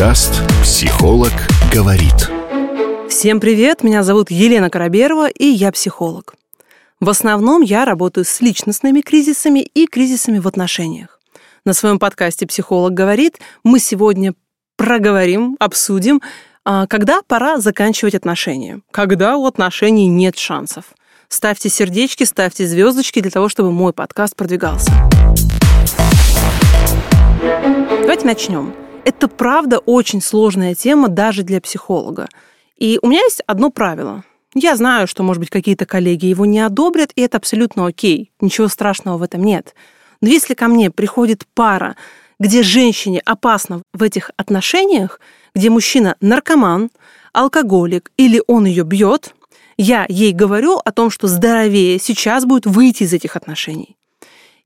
Подкаст «Психолог говорит». Всем привет, меня зовут Елена Караберова, и я психолог. В основном я работаю с личностными кризисами и кризисами в отношениях. На своем подкасте «Психолог говорит» мы сегодня проговорим, обсудим, а, когда пора заканчивать отношения, когда у отношений нет шансов. Ставьте сердечки, ставьте звездочки для того, чтобы мой подкаст продвигался. Давайте начнем. Это правда очень сложная тема даже для психолога. И у меня есть одно правило. Я знаю, что, может быть, какие-то коллеги его не одобрят, и это абсолютно окей. Ничего страшного в этом нет. Но если ко мне приходит пара, где женщине опасно в этих отношениях, где мужчина наркоман, алкоголик или он ее бьет, я ей говорю о том, что здоровее сейчас будет выйти из этих отношений.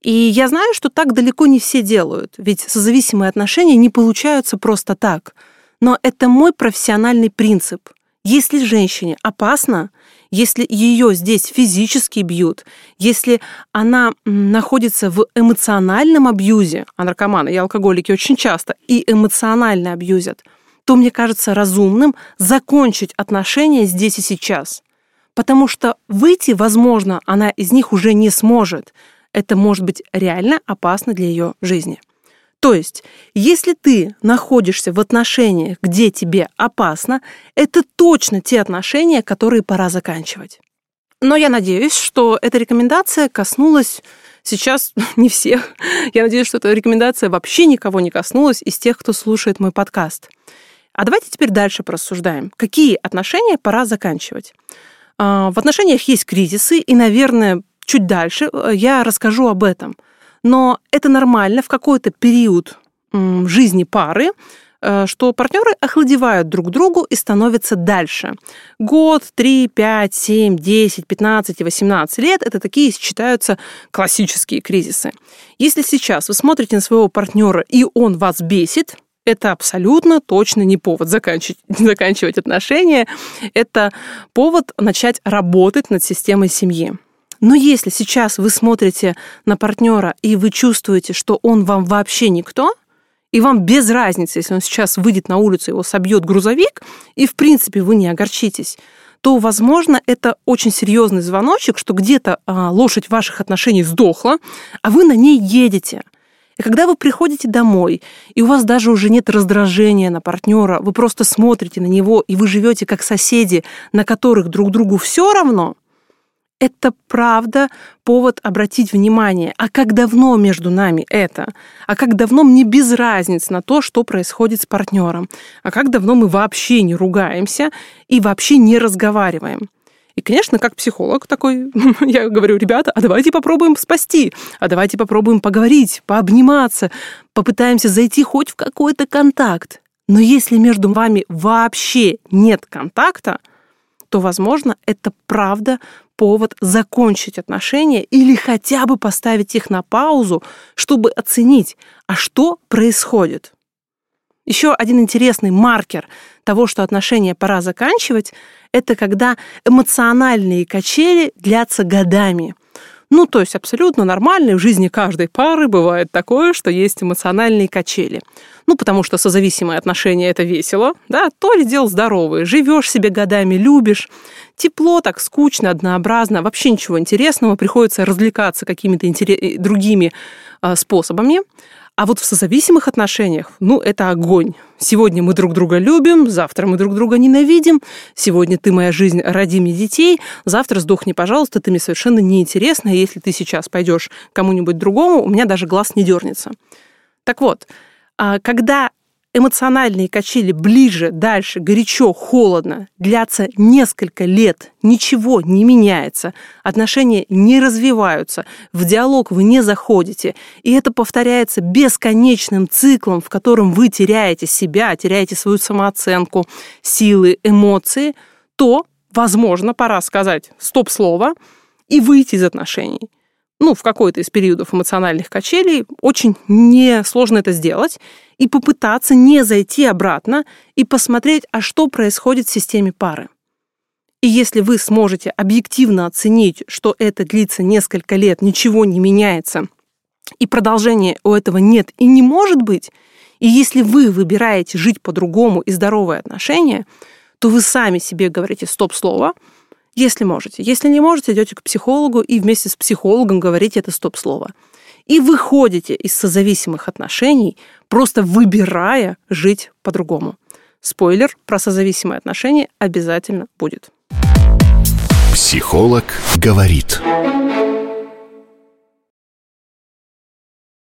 И я знаю, что так далеко не все делают, ведь созависимые отношения не получаются просто так. Но это мой профессиональный принцип. Если женщине опасно, если ее здесь физически бьют, если она находится в эмоциональном абьюзе, а наркоманы и алкоголики очень часто и эмоционально абьюзят, то мне кажется разумным закончить отношения здесь и сейчас. Потому что выйти, возможно, она из них уже не сможет это может быть реально опасно для ее жизни. То есть, если ты находишься в отношениях, где тебе опасно, это точно те отношения, которые пора заканчивать. Но я надеюсь, что эта рекомендация коснулась сейчас не всех. Я надеюсь, что эта рекомендация вообще никого не коснулась из тех, кто слушает мой подкаст. А давайте теперь дальше порассуждаем. Какие отношения пора заканчивать? А, в отношениях есть кризисы, и, наверное, чуть дальше э, я расскажу об этом. Но это нормально в какой-то период жизни пары, э, что партнеры охладевают друг другу и становятся дальше. Год, 3, 5, 7, 10, 15 и 18 лет – это такие считаются классические кризисы. Если сейчас вы смотрите на своего партнера, и он вас бесит, это абсолютно точно не повод заканчивать, заканчивать отношения. Это повод начать работать над системой семьи. Но если сейчас вы смотрите на партнера и вы чувствуете, что он вам вообще никто, и вам без разницы, если он сейчас выйдет на улицу, его собьет грузовик, и в принципе вы не огорчитесь, то, возможно, это очень серьезный звоночек, что где-то а, лошадь ваших отношений сдохла, а вы на ней едете. И когда вы приходите домой, и у вас даже уже нет раздражения на партнера, вы просто смотрите на него, и вы живете как соседи, на которых друг другу все равно, это правда повод обратить внимание, а как давно между нами это, а как давно мне без разницы на то, что происходит с партнером, а как давно мы вообще не ругаемся и вообще не разговариваем. И, конечно, как психолог такой, я говорю, ребята, а давайте попробуем спасти, а давайте попробуем поговорить, пообниматься, попытаемся зайти хоть в какой-то контакт. Но если между вами вообще нет контакта, то, возможно, это правда повод закончить отношения или хотя бы поставить их на паузу, чтобы оценить, а что происходит. Еще один интересный маркер того, что отношения пора заканчивать, это когда эмоциональные качели длятся годами. Ну, то есть абсолютно нормально в жизни каждой пары бывает такое, что есть эмоциональные качели. Ну, потому что созависимые отношения – это весело, да, то ли дело здоровые. Живешь себе годами, любишь, тепло, так скучно, однообразно, вообще ничего интересного, приходится развлекаться какими-то интерес... Другими э, способами. А вот в созависимых отношениях, ну, это огонь. Сегодня мы друг друга любим, завтра мы друг друга ненавидим. Сегодня ты моя жизнь, роди мне детей. Завтра сдохни, пожалуйста, ты мне совершенно неинтересна. Если ты сейчас пойдешь кому-нибудь другому, у меня даже глаз не дернется. Так вот, а когда эмоциональные качели ближе, дальше, горячо, холодно, длятся несколько лет, ничего не меняется, отношения не развиваются, в диалог вы не заходите, и это повторяется бесконечным циклом, в котором вы теряете себя, теряете свою самооценку, силы, эмоции, то, возможно, пора сказать стоп-слово и выйти из отношений ну, в какой-то из периодов эмоциональных качелей, очень несложно это сделать и попытаться не зайти обратно и посмотреть, а что происходит в системе пары. И если вы сможете объективно оценить, что это длится несколько лет, ничего не меняется, и продолжения у этого нет и не может быть, и если вы выбираете жить по-другому и здоровые отношения, то вы сами себе говорите стоп-слово, если можете. Если не можете, идете к психологу и вместе с психологом говорите это стоп-слово. И выходите из созависимых отношений, просто выбирая жить по-другому. Спойлер, про созависимые отношения обязательно будет. Психолог говорит.